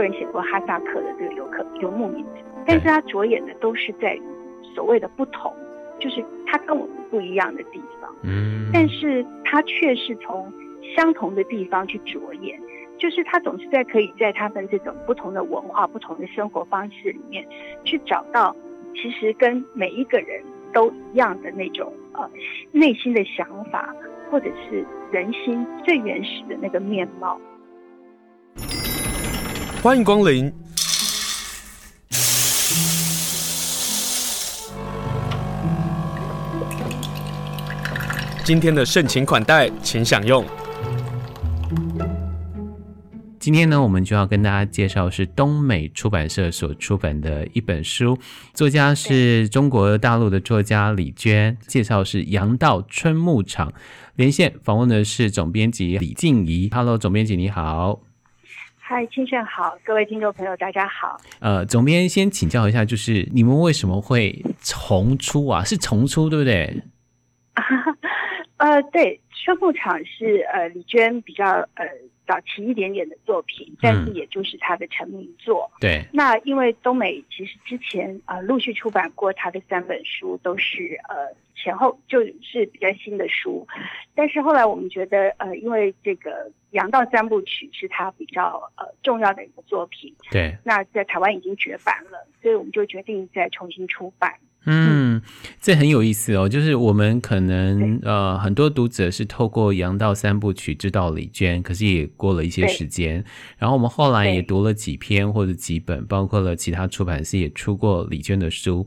很多人写过哈萨克的这个游客游牧民族，但是他着眼的都是在所谓的不同，就是他跟我们不一样的地方。嗯，但是他却是从相同的地方去着眼，就是他总是在可以在他们这种不同的文化、不同的生活方式里面去找到，其实跟每一个人都一样的那种呃内心的想法，或者是人心最原始的那个面貌。欢迎光临。今天的盛情款待，请享用。今天呢，我们就要跟大家介绍是东美出版社所出版的一本书，作家是中国大陆的作家李娟，介绍是杨道春牧场。连线访问的是总编辑李静怡。Hello，总编辑你好。嗨，清炫好，各位听众朋友，大家好。呃，总编先请教一下，就是你们为什么会重出啊？是重出对不对？呃，对，春牧场是呃李娟比较呃。早期一点点的作品，但是也就是他的成名作。嗯、对，那因为东美其实之前呃陆续出版过他的三本书，都是呃前后就是比较新的书，但是后来我们觉得呃因为这个《杨道三部曲》是他比较呃重要的一个作品，对，那在台湾已经绝版了，所以我们就决定再重新出版。嗯，这很有意思哦。就是我们可能呃，很多读者是透过《杨道三部曲》知道李娟，可是也过了一些时间。然后我们后来也读了几篇或者几本，包括了其他出版社也出过李娟的书。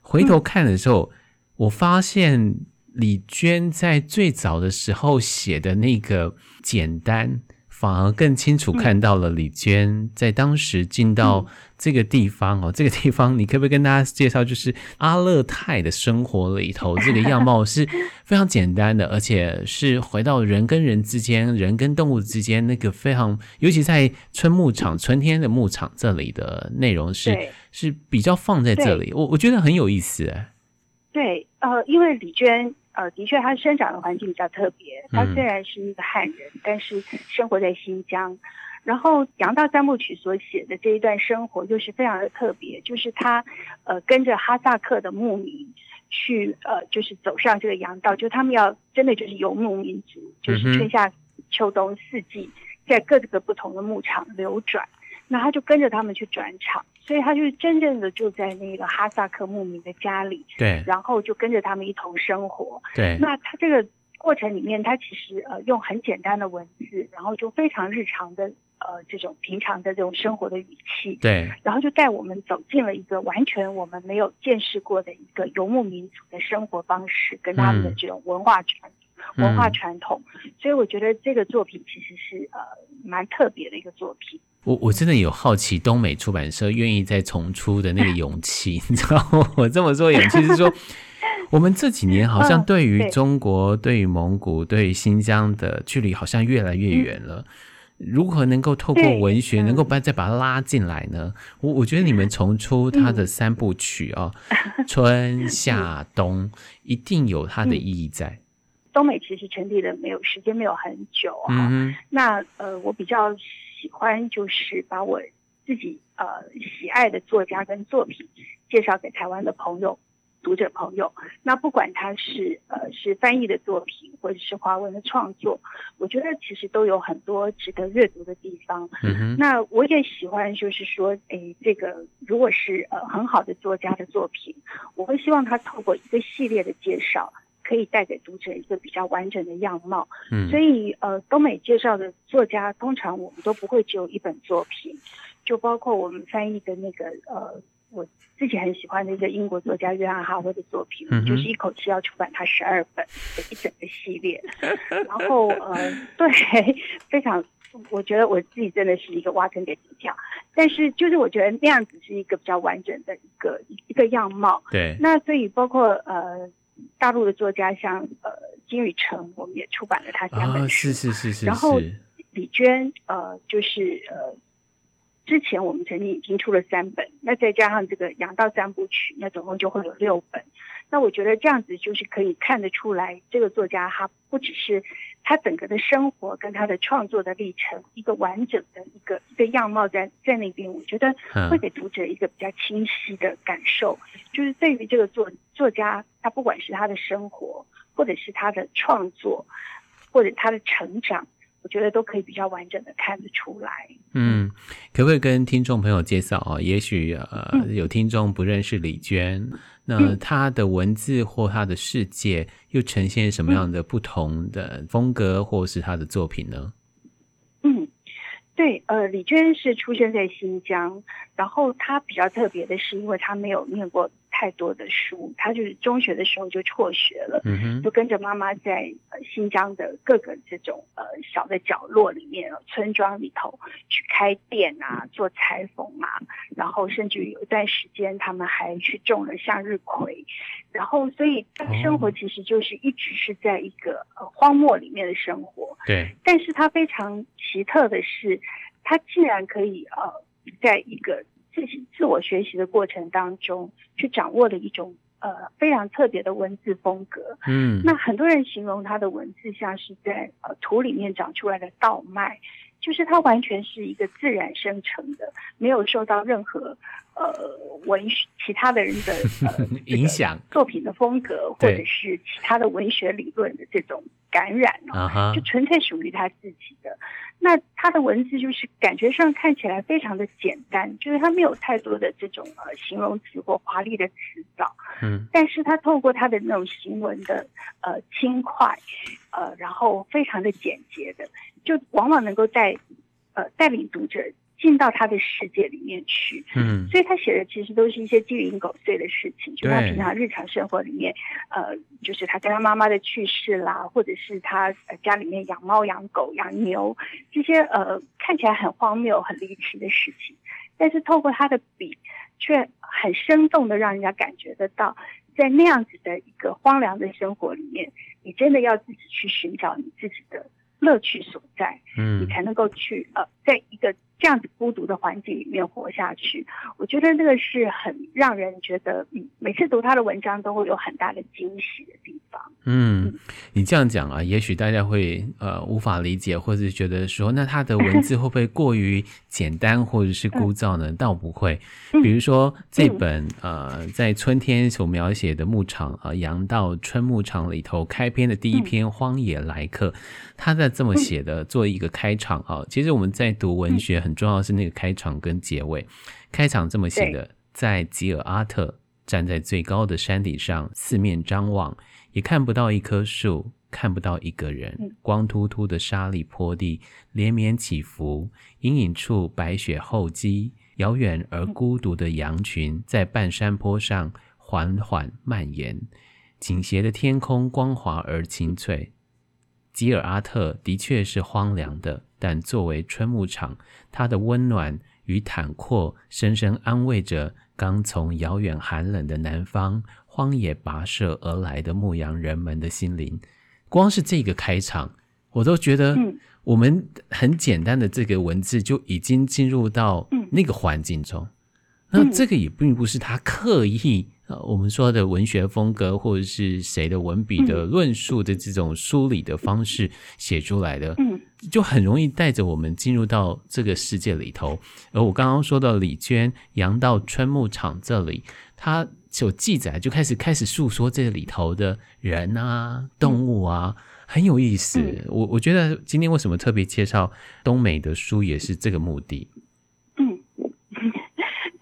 回头看的时候，嗯、我发现李娟在最早的时候写的那个简单。反而更清楚看到了李娟在当时进到这个地方哦，这个地方你可不可以跟大家介绍，就是阿勒泰的生活里头，这个样貌是非常简单的，而且是回到人跟人之间、人跟动物之间那个非常，尤其在春牧场、春天的牧场这里的内容是是比较放在这里，我我觉得很有意思哎。对，呃，因为李娟。呃，的确，他生长的环境比较特别。他虽然是一个汉人，嗯，但是生活在新疆。然后《杨道三部曲》所写的这一段生活，又是非常的特别。就是他，呃，跟着哈萨克的牧民去，呃，就是走上这个杨道，就他们要真的就是游牧民族，就是春夏秋冬四季，在各个不同的牧场流转。那他就跟着他们去转场，所以他就真正的住在那个哈萨克牧民的家里，对，然后就跟着他们一同生活，对。那他这个过程里面，他其实呃用很简单的文字，然后就非常日常的呃这种平常的这种生活的语气，对，然后就带我们走进了一个完全我们没有见识过的一个游牧民族的生活方式，跟他们的这种文化传、嗯、文化传统，所以我觉得这个作品其实是呃蛮特别的一个作品。我我真的有好奇，东美出版社愿意再重出的那个勇气，你知道吗？我这么说，勇气是说，我们这几年好像对于中国、对于蒙古、对于新疆的距离好像越来越远了。如何能够透过文学，能够把再把它拉进来呢？我我觉得你们重出它的三部曲啊，春 夏冬，一定有它的意义在。东美其实成立的没有时间，没有很久啊。那呃，我比较。喜欢就是把我自己呃喜爱的作家跟作品介绍给台湾的朋友、读者朋友。那不管他是呃是翻译的作品，或者是华文的创作，我觉得其实都有很多值得阅读的地方。嗯。那我也喜欢就是说，诶，这个如果是呃很好的作家的作品，我会希望他透过一个系列的介绍。可以带给读者一个比较完整的样貌，嗯，所以呃，东美介绍的作家通常我们都不会只有一本作品，就包括我们翻译的那个呃，我自己很喜欢的一个英国作家约翰哈维的作品，嗯，就是一口气要出版他十二本的一整个系列，然后呃，对，非常，我觉得我自己真的是一个挖坑给自己跳，但是就是我觉得那样子是一个比较完整的一个一个样貌，对，那所以包括呃。大陆的作家像呃金宇澄，我们也出版了他三本书，是是是是。然后李娟呃就是呃之前我们曾经已经出了三本，那再加上这个《杨道三部曲》，那总共就会有六本。那我觉得这样子就是可以看得出来，这个作家他不只是他整个的生活跟他的创作的历程一个完整的一个一个样貌在在那边，我觉得会给读者一个比较清晰的感受，就是对于这个作作家，他不管是他的生活，或者是他的创作，或者他的成长。我觉得都可以比较完整的看得出来。嗯，可不可以跟听众朋友介绍啊？也许呃，有听众不认识李娟，嗯、那她的文字或她的世界又呈现什么样的不同的风格，或是她的作品呢？嗯，对，呃，李娟是出生在新疆，然后她比较特别的是，因为她没有念过。太多的书，他就是中学的时候就辍学了，嗯哼，就跟着妈妈在呃新疆的各个这种呃小的角落里面，村庄里头去开店啊，做裁缝啊，然后甚至有一段时间他们还去种了向日葵，然后所以他的生活其实就是一直是在一个呃荒漠里面的生活，对，但是他非常奇特的是，他竟然可以呃在一个。自己自我学习的过程当中，去掌握的一种呃非常特别的文字风格。嗯，那很多人形容他的文字像是在呃土里面长出来的稻麦，就是它完全是一个自然生成的，没有受到任何呃文学其他的人的呃 影响，作品的风格或者是其他的文学理论的这种感染哦，就纯粹属于他自己的。那他的文字就是感觉上看起来非常的简单，就是他没有太多的这种呃形容词或华丽的词藻，嗯，但是他透过他的那种行文的呃轻快，呃，然后非常的简洁的，就往往能够带呃带领读者。进到他的世界里面去，嗯，所以他写的其实都是一些鸡零狗碎的事情，就他平常日常生活里面，呃，就是他跟他妈妈的去世啦，或者是他家里面养猫、养狗、养牛这些呃看起来很荒谬、很离奇的事情，但是透过他的笔，却很生动的让人家感觉得到，在那样子的一个荒凉的生活里面，你真的要自己去寻找你自己的乐趣所在，嗯，你才能够去呃，在一个。这样子孤独的环境里面活下去，我觉得那个是很让人觉得，嗯，每次读他的文章都会有很大的惊喜的地方。嗯，你这样讲啊，也许大家会呃无法理解，或者是觉得说，那他的文字会不会过于简单或者是枯燥呢？倒不会。比如说这本呃在春天所描写的牧场啊，阳道春牧场里头开篇的第一篇《荒野来客》，他在这么写的做一个开场啊。其实我们在读文学。很重要的是那个开场跟结尾。开场这么写的：在吉尔阿特站在最高的山顶上，四面张望，也看不到一棵树，看不到一个人。光秃秃的沙砾坡地连绵起伏，阴影处白雪厚积，遥远而孤独的羊群在半山坡上缓缓蔓延。倾斜的天空光滑而清脆。吉尔阿特的确是荒凉的。但作为春牧场，它的温暖与坦阔，深深安慰着刚从遥远寒冷的南方荒野跋涉而来的牧羊人们的心灵。光是这个开场，我都觉得，我们很简单的这个文字就已经进入到那个环境中。那这个也并不是他刻意。呃，我们说的文学风格，或者是谁的文笔的论述的这种梳理的方式写出来的，嗯，就很容易带着我们进入到这个世界里头。而我刚刚说到李娟杨道春牧场这里，他就记载就开始开始诉说这里头的人啊、动物啊，很有意思。我我觉得今天为什么特别介绍东美的书，也是这个目的。嗯，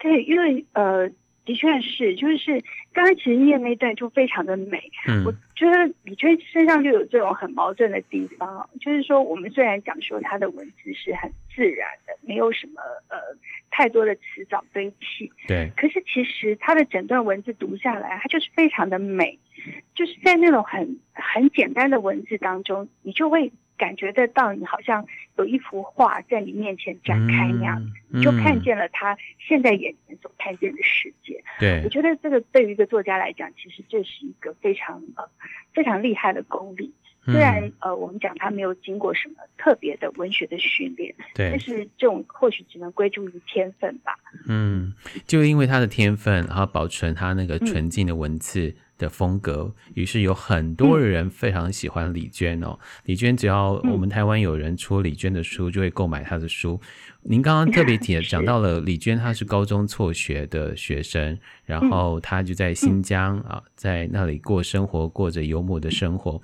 对，因为呃。的确是，就是刚才其实念那段就非常的美。嗯，我觉得李娟身上就有这种很矛盾的地方，就是说我们虽然讲说她的文字是很自然的，没有什么呃太多的词藻堆砌，对，可是其实她的整段文字读下来，它就是非常的美，就是在那种很很简单的文字当中，你就会。感觉得到，你好像有一幅画在你面前展开那样，就看见了他现在眼前所看见的世界。对，我觉得这个对于一个作家来讲，其实这是一个非常呃非常厉害的功力。虽然呃我们讲他没有经过什么特别的文学的训练，对，但是这种或许只能归咎于天分吧。嗯，就因为他的天分，然后保存他那个纯净的文字。嗯的风格，于是有很多人非常喜欢李娟哦。李娟只要我们台湾有人出李娟的书，就会购买她的书。您刚刚特别提讲到了李娟，她是高中辍学的学生，然后她就在新疆啊，在那里过生活，过着游牧的生活。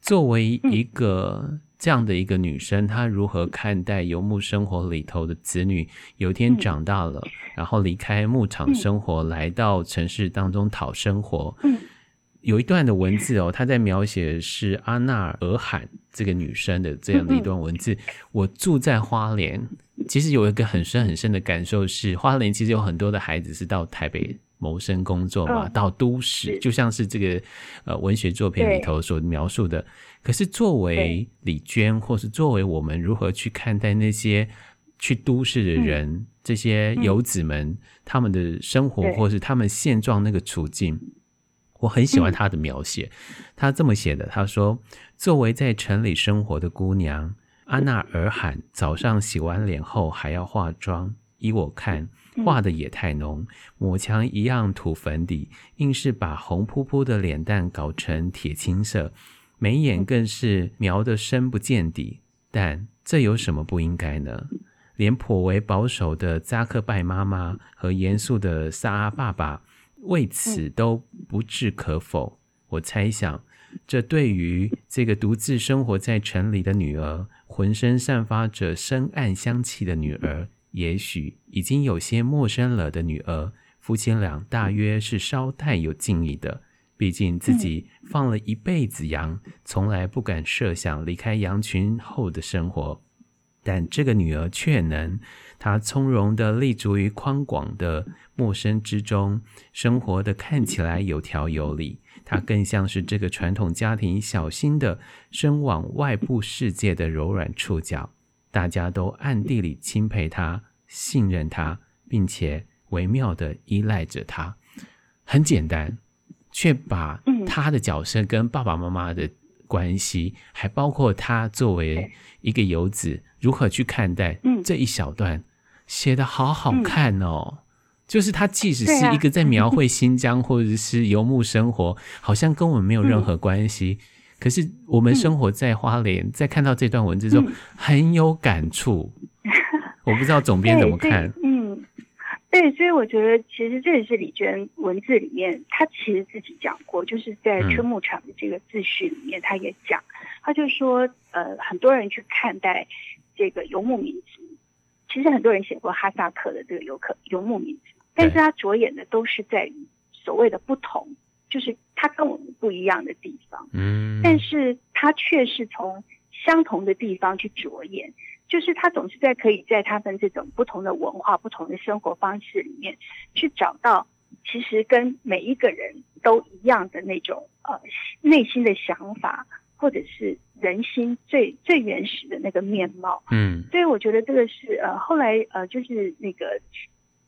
作为一个这样的一个女生，她如何看待游牧生活里头的子女？有一天长大了，然后离开牧场生活，来到城市当中讨生活。有一段的文字哦，她在描写是阿纳尔罕这个女生的这样的一段文字。我住在花莲，其实有一个很深很深的感受是，花莲其实有很多的孩子是到台北。谋生工作嘛，到都市，就像是这个呃文学作品里头所描述的。可是作为李娟，或是作为我们如何去看待那些去都市的人，这些游子们他们的生活，或是他们现状那个处境，我很喜欢他的描写。他这么写的，他说：“作为在城里生活的姑娘，阿娜尔罕早上洗完脸后还要化妆，依我看。”画的也太浓，抹墙一样涂粉底，硬是把红扑扑的脸蛋搞成铁青色，眉眼更是描得深不见底。但这有什么不应该呢？连颇为保守的扎克拜妈妈和严肃的萨阿爸爸为此都不置可否。我猜想，这对于这个独自生活在城里的女儿，浑身散发着深暗香气的女儿。也许已经有些陌生了的女儿，夫妻俩大约是稍带有敬意的。毕竟自己放了一辈子羊，从来不敢设想离开羊群后的生活。但这个女儿却能，她从容地立足于宽广的陌生之中，生活的看起来有条有理。她更像是这个传统家庭小心地伸往外部世界的柔软触角。大家都暗地里钦佩她、信任她，并且微妙地依赖着她。很简单，却把她的角色跟爸爸妈妈的关系，还包括他作为一个游子如何去看待这一小段，写的好好看哦。就是他即使是一个在描绘新疆 或者是游牧生活，好像跟我们没有任何关系。可是我们生活在花莲，嗯、在看到这段文字中很有感触。嗯、我不知道总编怎么看。嗯，对，所以我觉得其实这也是李娟文字里面，她其实自己讲过，就是在春牧场的这个自序里面，她也讲，她就说，呃，很多人去看待这个游牧民族，其实很多人写过哈萨克的这个游客游牧民族，但是他着眼的都是在于所谓的不同。就是他跟我们不一样的地方，嗯，但是他却是从相同的地方去着眼，就是他总是在可以在他们这种不同的文化、不同的生活方式里面，去找到其实跟每一个人都一样的那种呃内心的想法，或者是人心最最原始的那个面貌，嗯，所以我觉得这个是呃后来呃就是那个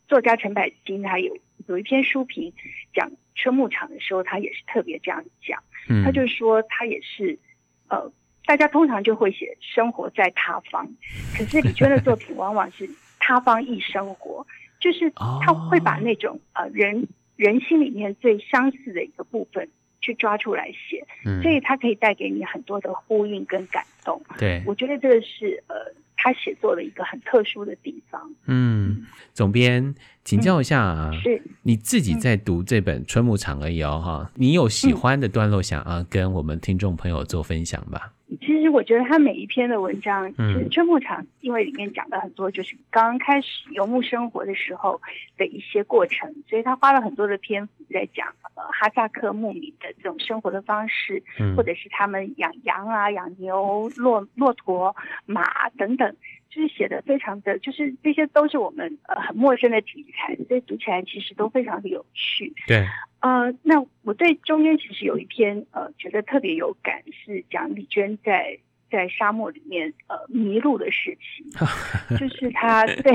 作家陈百金他有有一篇书评讲。春牧场的时候，他也是特别这样讲，嗯，他就说他也是，呃，大家通常就会写生活在他方，可是李娟的作品往往是他方亦生活，就是他会把那种呃人人心里面最相似的一个部分去抓出来写，嗯，所以他可以带给你很多的呼应跟感动。对，我觉得这个是呃他写作的一个很特殊的地方。嗯，总编。请教一下啊，嗯、是你自己在读这本《春牧场》而已哦，哈，你有喜欢的段落想啊跟我们听众朋友做分享吧？其实我觉得他每一篇的文章，就是《春牧场》因为里面讲的很多，就是刚刚开始游牧生活的时候的一些过程，所以他花了很多的篇幅在讲呃哈萨克牧民的这种生活的方式，嗯、或者是他们养羊啊、养牛、骆骆驼、马等等。就是写的非常的，就是这些都是我们呃很陌生的题材，所以读起来其实都非常的有趣。对，呃，那我对中间其实有一篇呃觉得特别有感，是讲李娟在在沙漠里面呃迷路的事情，就是他对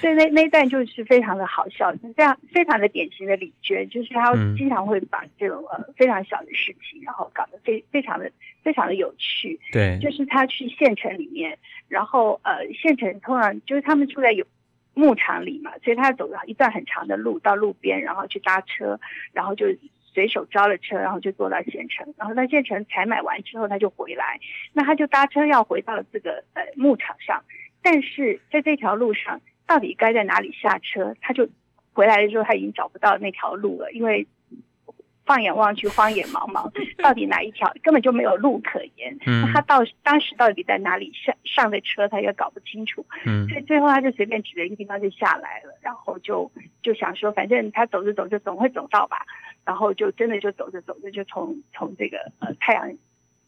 对那那段就是非常的好笑，就是这样非常的典型的李娟，就是他经常会把这种呃非常小的事情，然后搞得非非常的非常的有趣。对，就是他去县城里面。然后，呃，县城通常就是他们住在有牧场里嘛，所以他走了一段很长的路到路边，然后去搭车，然后就随手招了车，然后就坐到县城，然后在县城采买完之后，他就回来。那他就搭车要回到这个呃牧场上，但是在这条路上到底该在哪里下车，他就回来的时候他已经找不到那条路了，因为放眼望去荒野茫茫，到底哪一条根本就没有路可言。嗯，他到当时到底在哪里上上的车，他也搞不清楚。嗯，所以最后他就随便指了一个地方就下来了，然后就就想说，反正他走着走着总会走到吧。然后就真的就走着走着，就从从这个呃太阳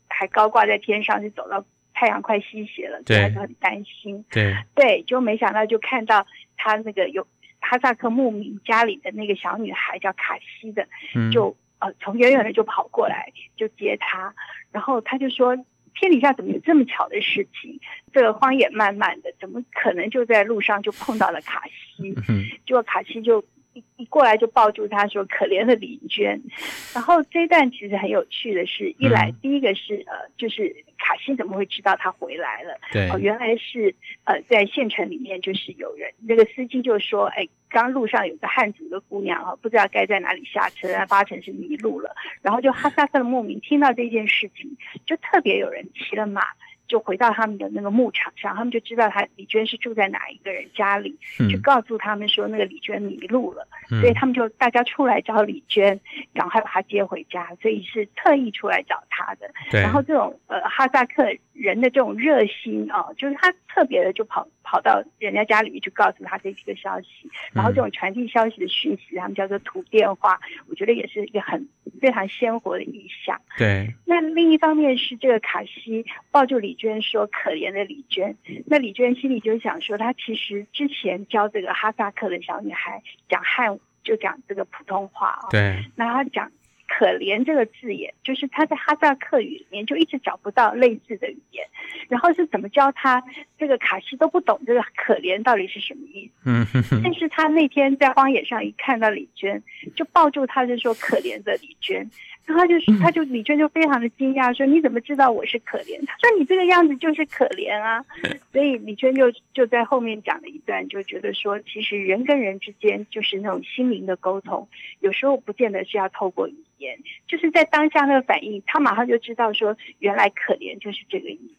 还高挂在天上，就走到太阳快西斜了，所以他就很担心。对对，就没想到就看到他那个有哈萨克牧民家里的那个小女孩叫卡西的，嗯、就呃从远远的就跑过来就接他，然后他就说天底下怎么有这么巧的事情？这个荒野漫漫的，怎么可能就在路上就碰到了卡西？嗯、结果卡西就。一一过来就抱住他说：“可怜的李娟。”然后这一段其实很有趣的是，一来第一个是呃，就是卡西怎么会知道他回来了？对，哦，原来是呃，在县城里面就是有人，那个司机就说：“哎，刚路上有个汉族的姑娘啊，不知道该在哪里下车，那八成是迷路了。”然后就哈萨克的牧民听到这件事情，就特别有人骑了马。就回到他们的那个牧场上，他们就知道他李娟是住在哪一个人家里，嗯、就告诉他们说那个李娟迷路了，嗯、所以他们就大家出来找李娟，赶快把她接回家，所以是特意出来找她的。然后这种呃哈萨克人的这种热心啊、哦，就是他特别的就跑跑到人家家里面去告诉他这几个消息，然后这种传递消息的讯息，他们叫做土电话，我觉得也是一个很非常鲜活的意象。对。那另一方面是这个卡西抱住李。李娟说：“可怜的李娟。”那李娟心里就想说：“她其实之前教这个哈萨克的小女孩讲汉，就讲这个普通话啊。对。那她讲‘可怜’这个字眼，就是他在哈萨克语里面就一直找不到类似的语言。然后是怎么教他？这个卡西都不懂这个‘可怜’到底是什么意思。嗯哼哼。但是他那天在荒野上一看到李娟，就抱住他就说：‘可怜的李娟。’然后就是他就李娟就非常的惊讶，说：“你怎么知道我是可怜？”他说：“你这个样子就是可怜啊。”所以李娟就就在后面讲了一段，就觉得说，其实人跟人之间就是那种心灵的沟通，有时候不见得是要透过语言，就是在当下那个反应，他马上就知道说，原来可怜就是这个意思。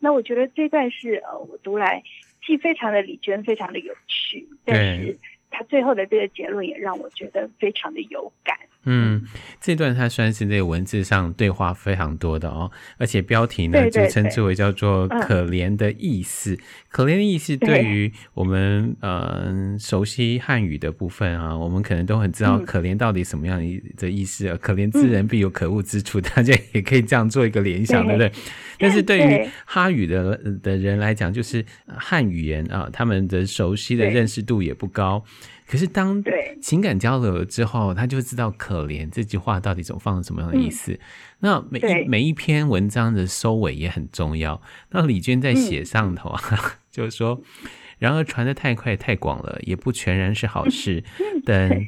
那我觉得这段是呃，我读来既非常的李娟，非常的有趣，但是他最后的这个结论也让我觉得非常的有感。嗯，这段它算是这个文字上对话非常多的哦，而且标题呢就称之为叫做“可怜的意思”。可怜的意思对于我们嗯、呃、熟悉汉语的部分啊，我们可能都很知道“可怜”到底什么样的意思啊？“可怜之人必有可恶之处”，大家也可以这样做一个联想，对不对？但是对于哈语的的人来讲，就是汉语言啊，他们的熟悉的认识度也不高。可是当情感交流了之后，他就知道“可怜”这句话到底总放了什么样的意思。嗯、那每一每一篇文章的收尾也很重要。那李娟在写上头啊，嗯、就是说，然而传得太快太广了，也不全然是好事。等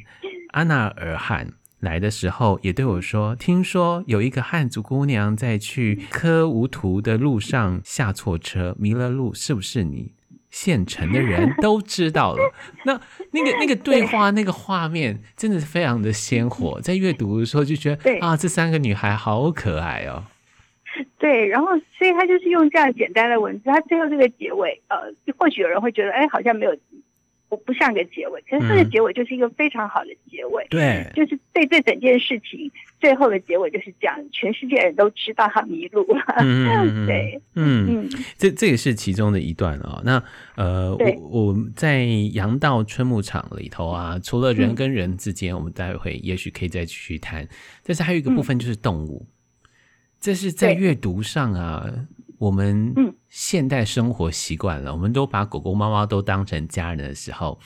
阿纳尔汗来的时候，也对我说：“听说有一个汉族姑娘在去科吾图的路上下错车，迷了路，是不是你？”县城的人 都知道了，那那个那个对话那个画面真的是非常的鲜活，在阅读的时候就觉得啊，这三个女孩好可爱哦。对，然后所以他就是用这样简单的文字，他最后这个结尾，呃，或许有人会觉得，哎，好像没有。我不像个结尾，可是这个结尾就是一个非常好的结尾。对，就是对这整件事情最后的结尾就是这样，全世界人都知道他迷路了。嗯，对，嗯嗯，这这也是其中的一段啊、哦。那呃，我我在阳道春牧场里头啊，除了人跟人之间，我们待会也许可以再继续谈。但是还有一个部分就是动物，这是在阅读上啊。我们现代生活习惯了，嗯、我们都把狗狗、猫猫都当成家人的时候，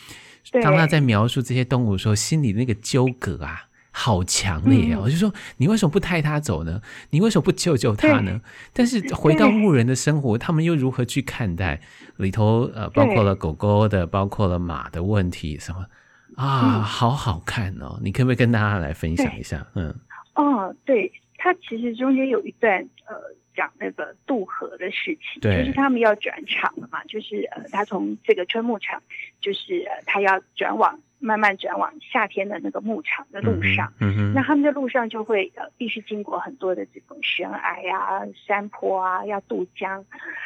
当他在描述这些动物的时候，心里那个纠葛啊，好强烈啊！我、嗯、就说，你为什么不带它走呢？你为什么不救救它呢？但是回到牧人的生活，他们又如何去看待里头？呃，包括了狗狗的，包括了马的问题，什么啊，嗯、好好看哦！你可不可以跟大家来分享一下？嗯，哦，对，它其实中间有一段，呃。讲那个渡河的事情，对就是他们要转场了嘛，就是呃，他从这个春牧场，就是呃，他要转往慢慢转往夏天的那个牧场的路上。嗯哼，那他们的路上就会呃必须经过很多的这种悬崖啊、山坡啊，要渡江。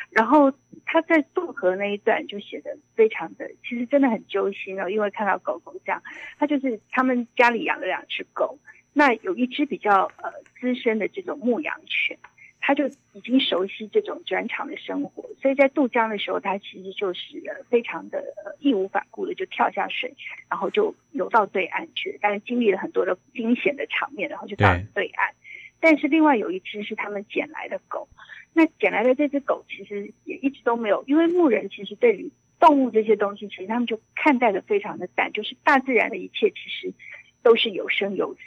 然后他在渡河那一段就写的非常的，其实真的很揪心哦，因为看到狗狗这样，他就是他们家里养了两只狗，那有一只比较呃资深的这种牧羊犬。它就已经熟悉这种转场的生活，所以在渡江的时候，它其实就是非常的义无反顾的就跳下水，然后就游到对岸去。但是经历了很多的惊险的场面，然后就到对岸。但是另外有一只是他们捡来的狗，那捡来的这只狗其实也一直都没有，因为牧人其实对于动物这些东西，其实他们就看待的非常的淡，就是大自然的一切其实都是有生有死，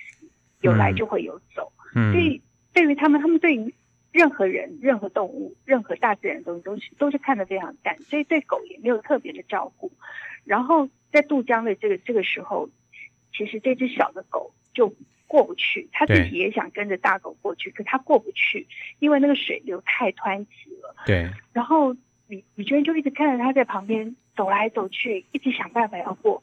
有来就会有走。嗯，所以对于他们，他们对于任何人、任何动物、任何大自然的东西都是都是看得非常淡，所以对狗也没有特别的照顾。然后在渡江的这个这个时候，其实这只小的狗就过不去，它自己也想跟着大狗过去，可它过不去，因为那个水流太湍急了。对。然后李李娟就一直看着它在旁边走来走去，一直想办法要过。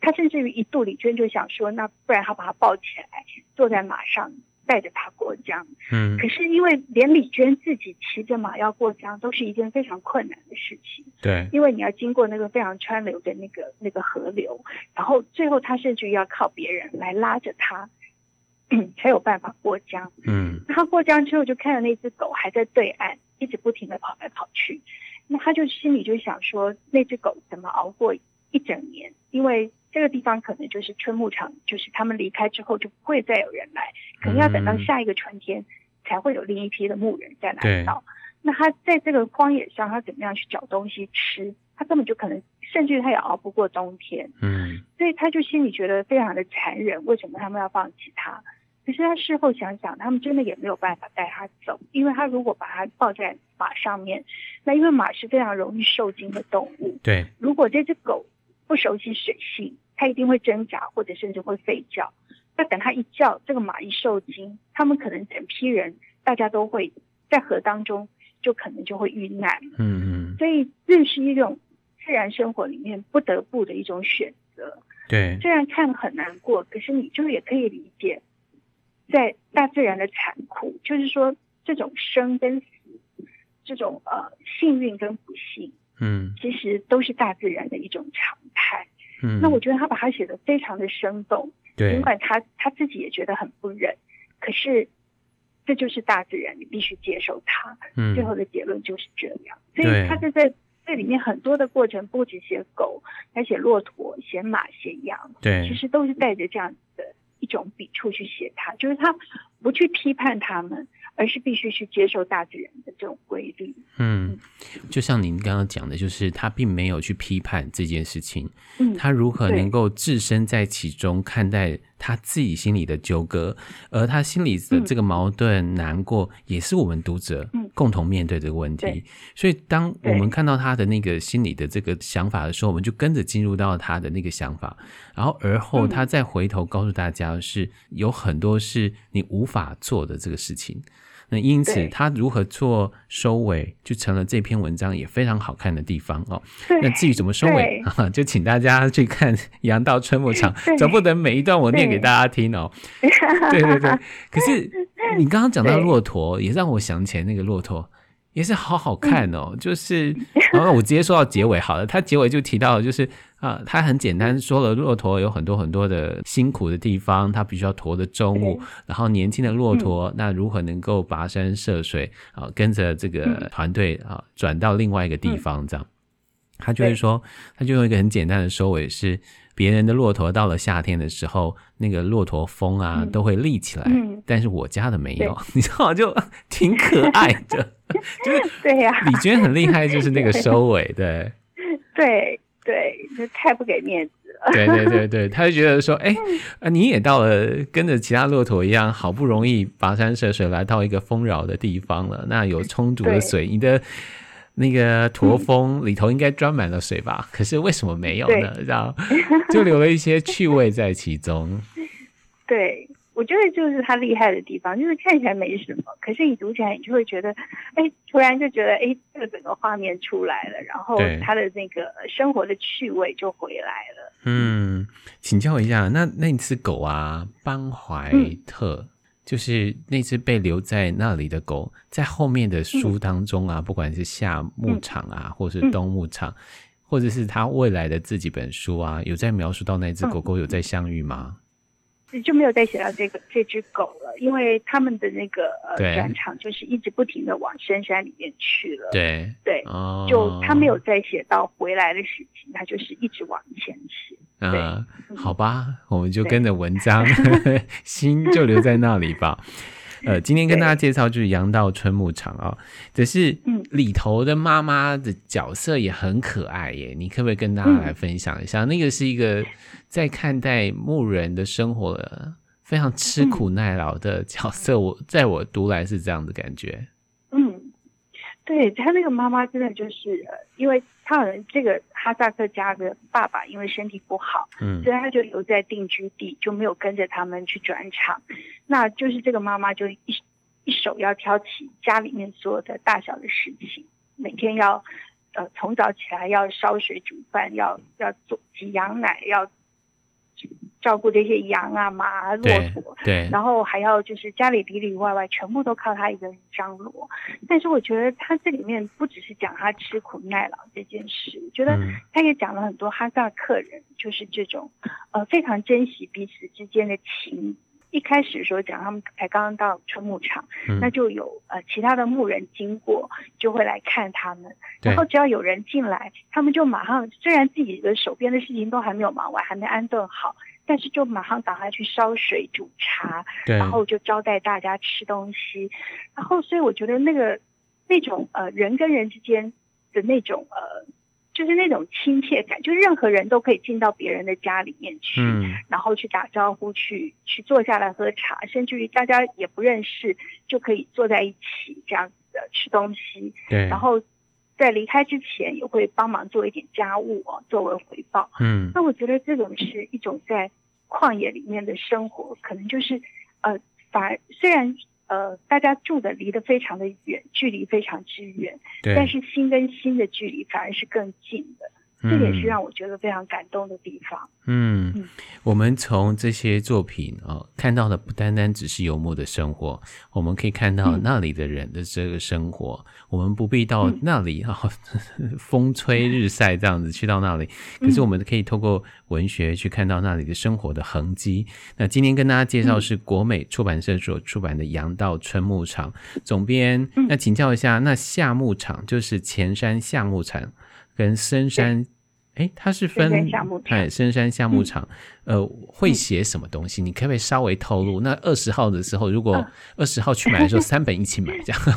他甚至于一度李娟就想说，那不然他把他抱起来，坐在马上。带着他过江，嗯，可是因为连李娟自己骑着马要过江，都是一件非常困难的事情。对，因为你要经过那个非常川流的那个那个河流，然后最后他甚至于要靠别人来拉着他，嗯，才有办法过江。嗯，他过江之后就看到那只狗还在对岸一直不停的跑来跑去，那他就心里就想说，那只狗怎么熬过一整年？因为这个地方可能就是春牧场，就是他们离开之后就不会再有人来，可能要等到下一个春天才会有另一批的牧人再来到。那他在这个荒野上，他怎么样去找东西吃？他根本就可能，甚至他也熬不过冬天。嗯，所以他就心里觉得非常的残忍。为什么他们要放弃他？可是他事后想想，他们真的也没有办法带他走，因为他如果把他抱在马上面，那因为马是非常容易受惊的动物。对，如果这只狗。不熟悉水性，它一定会挣扎，或者甚至会吠叫。那等它一叫，这个马一受惊，他们可能整批人大家都会在河当中，就可能就会遇难。嗯嗯。所以这是一种自然生活里面不得不的一种选择。对。虽然看很难过，可是你就也可以理解，在大自然的残酷，就是说这种生跟死，这种呃幸运跟不幸。嗯，其实都是大自然的一种常态。嗯，那我觉得他把它写的非常的生动。对，尽管他他自己也觉得很不忍，可是这就是大自然，你必须接受它。嗯，最后的结论就是这样。所以他就在这里面很多的过程，不止写狗，还写骆驼、写马、写羊。对，其实都是带着这样的一种笔触去写它，就是他不去批判他们。而是必须去接受大自然的这种规律。嗯，就像您刚刚讲的，就是他并没有去批判这件事情。嗯，他如何能够置身在其中，看待他自己心里的纠葛，而他心里的这个矛盾、难过，也是我们读者共同面对这个问题。所以，当我们看到他的那个心里的这个想法的时候，我们就跟着进入到他的那个想法，然后而后他再回头告诉大家，是有很多是你无法做的这个事情。那因此，他如何做收尾，就成了这篇文章也非常好看的地方哦。那至于怎么收尾，就请大家去看《羊到春牧场》，总不能每一段我念给大家听哦。对对对。可是你刚刚讲到骆驼，也让我想起来那个骆驼。也是好好看哦，就是，然后我直接说到结尾好了。他结尾就提到，就是啊，他很简单说了，骆驼有很多很多的辛苦的地方，他必须要驮着重物，然后年轻的骆驼那如何能够跋山涉水啊，跟着这个团队啊转到另外一个地方这样。他就会说，他就用一个很简单的收尾是。别人的骆驼到了夏天的时候，那个骆驼峰啊、嗯、都会立起来，嗯、但是我家的没有，你知道就挺可爱的，就是对呀。李娟很厉害，就是那个收尾，对，对对，就太不给面子了。对对对对，他就觉得说，哎、欸，你也到了，跟着其他骆驼一样，好不容易跋山涉水来到一个丰饶的地方了，那有充足的水，你的。那个驼峰里头应该装满了水吧？嗯、可是为什么没有呢？然后 就留了一些趣味在其中。对，我觉得就是它厉害的地方，就是看起来没什么，可是你读起来，你就会觉得，哎，突然就觉得，哎，这个整个画面出来了，然后他的那个生活的趣味就回来了。嗯，请教一下，那那只狗啊，班怀特，嗯、就是那只被留在那里的狗，在后面的书当中啊，嗯、不管是夏牧场啊，或是冬牧场，嗯、或者是他未来的自己本书啊，有在描述到那只狗狗有在相遇吗？嗯就没有再写到这个这只狗了，因为他们的那个呃转场就是一直不停的往深山里面去了。对对，就他没有再写到回来的事情，他就是一直往前写。嗯，好吧，我们就跟着文章，对 心就留在那里吧。呃，今天跟大家介绍就是杨道春牧场啊，只是里头的妈妈的角色也很可爱耶，你可不可以跟大家来分享一下？嗯、那个是一个在看待牧人的生活非常吃苦耐劳的角色，我在我读来是这样的感觉。对，他那个妈妈真的就是，呃，因为他好像这个哈萨克家的爸爸因为身体不好，嗯，所以他就留在定居地，就没有跟着他们去转场。那就是这个妈妈就一一手要挑起家里面所有的大小的事情，每天要，呃，从早起来要烧水煮饭，要要做挤羊奶，要。照顾这些羊啊、马啊、骆驼，对，然后还要就是家里里里外外全部都靠他一个人张罗。但是我觉得他这里面不只是讲他吃苦耐劳这件事，我觉得他也讲了很多哈萨克人就是这种呃非常珍惜彼此之间的情。一开始的时候讲他们才刚刚到春牧场，嗯、那就有呃其他的牧人经过就会来看他们，然后只要有人进来，他们就马上虽然自己的手边的事情都还没有忙完，还没安顿好。但是就马上赶快去烧水煮茶，然后就招待大家吃东西，然后所以我觉得那个那种呃人跟人之间的那种呃就是那种亲切感，就任何人都可以进到别人的家里面去，嗯、然后去打招呼，去去坐下来喝茶，甚至于大家也不认识就可以坐在一起这样子的吃东西，对，然后在离开之前也会帮忙做一点家务啊，作为回报，嗯，那我觉得这种是一种在。旷野里面的生活，可能就是，呃，反而虽然呃大家住的离得非常的远，距离非常之远，对但是心跟心的距离反而是更近的。这也是让我觉得非常感动的地方。嗯，嗯，我们从这些作品啊、哦，看到的不单单只是游牧的生活，我们可以看到那里的人的这个生活。嗯、我们不必到那里啊，嗯、风吹日晒这样子去到那里，可是我们可以透过文学去看到那里的生活的痕迹。那今天跟大家介绍是国美出版社所出版的《杨道春牧场》，总编，那请教一下，那夏牧场就是前山夏牧场。跟深山，哎，它是分哎，深山夏牧场，嗯、呃，会写什么东西？你可不可以稍微透露？那二十号的时候，如果二十号去买的时候，三本一起买这样。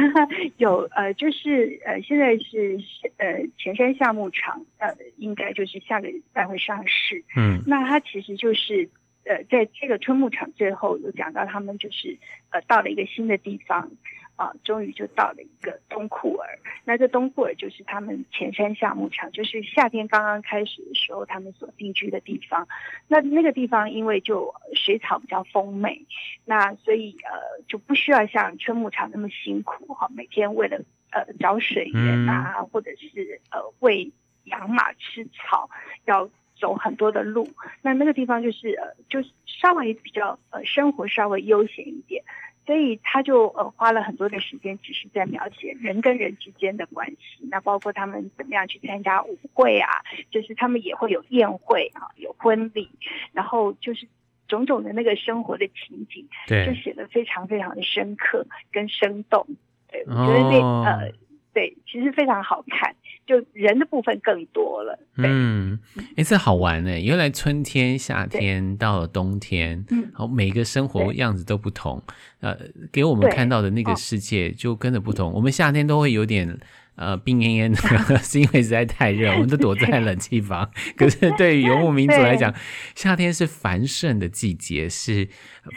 有呃，就是呃，现在是呃前山夏牧场，呃，应该就是下个礼拜会上市。嗯，那它其实就是呃，在这个春牧场最后有讲到，他们就是呃到了一个新的地方。啊，终于就到了一个东库尔。那这东库尔就是他们前山下牧场，就是夏天刚刚开始的时候，他们所定居的地方。那那个地方因为就水草比较丰美，那所以呃就不需要像春牧场那么辛苦哈，每天为了呃找水源啊，嗯、或者是呃喂养马吃草，要走很多的路。那那个地方就是呃就稍微比较呃生活稍微悠闲一点。所以他就呃花了很多的时间，只是在描写人跟人之间的关系。那包括他们怎么样去参加舞会啊，就是他们也会有宴会啊，有婚礼，然后就是种种的那个生活的情景，对，就写的非常非常的深刻跟生动。对，我觉得那、哦、呃。对，其实非常好看，就人的部分更多了。嗯，哎，这好玩呢。原来春天、夏天到了冬天，嗯，好，每个生活样子都不同。呃，给我们看到的那个世界就跟着不同。哦、我们夏天都会有点呃病恹恹的，是因为实在太热，我们都躲在冷气房。可是对于游牧民族来讲，夏天是繁盛的季节，是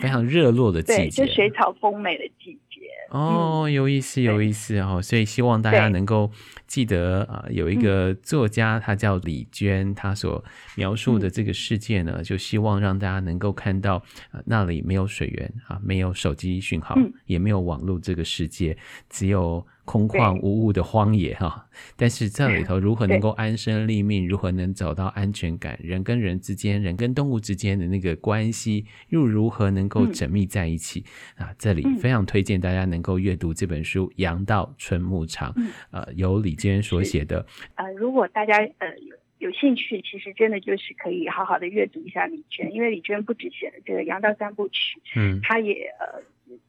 非常热络的季节，就水草丰美的季节。哦，有意思，有意思哦。所以希望大家能够记得啊、呃，有一个作家，他叫李娟，他所描述的这个世界呢，就希望让大家能够看到，呃，那里没有水源啊，没有手机讯号，也没有网络，这个世界只有。空旷无物的荒野哈，但是这里头 如何能够安身立命，如何能找到安全感，人跟人之间，人跟动物之间的那个关系又如何能够缜密在一起、嗯、啊？这里非常推荐大家能够阅读这本书《羊道春牧场》，呃，由李娟所写的。呃，如果大家呃有有兴趣，其实真的就是可以好好的阅读一下李娟，因为李娟不止写了这个《羊道三部曲》，嗯，她也呃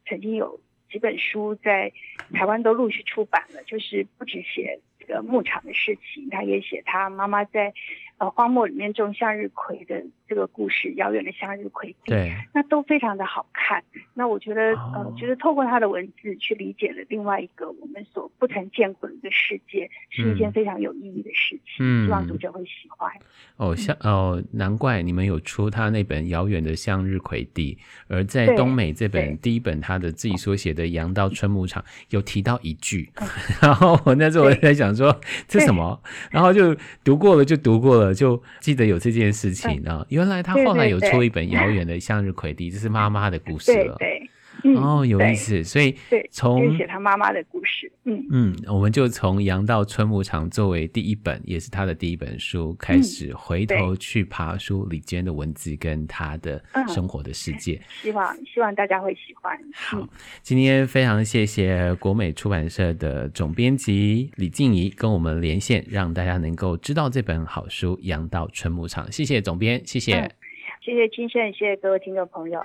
曾经有。几本书在台湾都陆续出版了，就是不止写这个牧场的事情，他也写他妈妈在呃荒漠里面种向日葵的这个故事，遥远的向日葵地，对，那都非常的好看。那我觉得、哦、呃，就是透过他的文字去理解了另外一个我们所不曾见过的一个世界，是一件非常有意义的事情。嗯，希望读者会喜欢。哦，像哦，难怪你们有出他那本《遥远的向日葵地》，而在东美这本第一本他的自己所写的《羊道春牧场》有提到一句，然后我那时候我在想说这什么，然后就读过了就读过了，就记得有这件事情啊。原来他后来有出一本《遥远的向日葵地》，这是妈妈的故事了。对。对嗯、哦，有意思，所以从写他妈妈的故事，嗯嗯，我们就从《羊到春牧场》作为第一本，也是他的第一本书开始，回头去爬书李娟的文字跟他的生活的世界。嗯、希望希望大家会喜欢。好，嗯、今天非常谢谢国美出版社的总编辑李静怡跟我们连线，让大家能够知道这本好书《羊到春牧场》。谢谢总编，谢谢，嗯、谢谢金盛，谢谢各位听众朋友。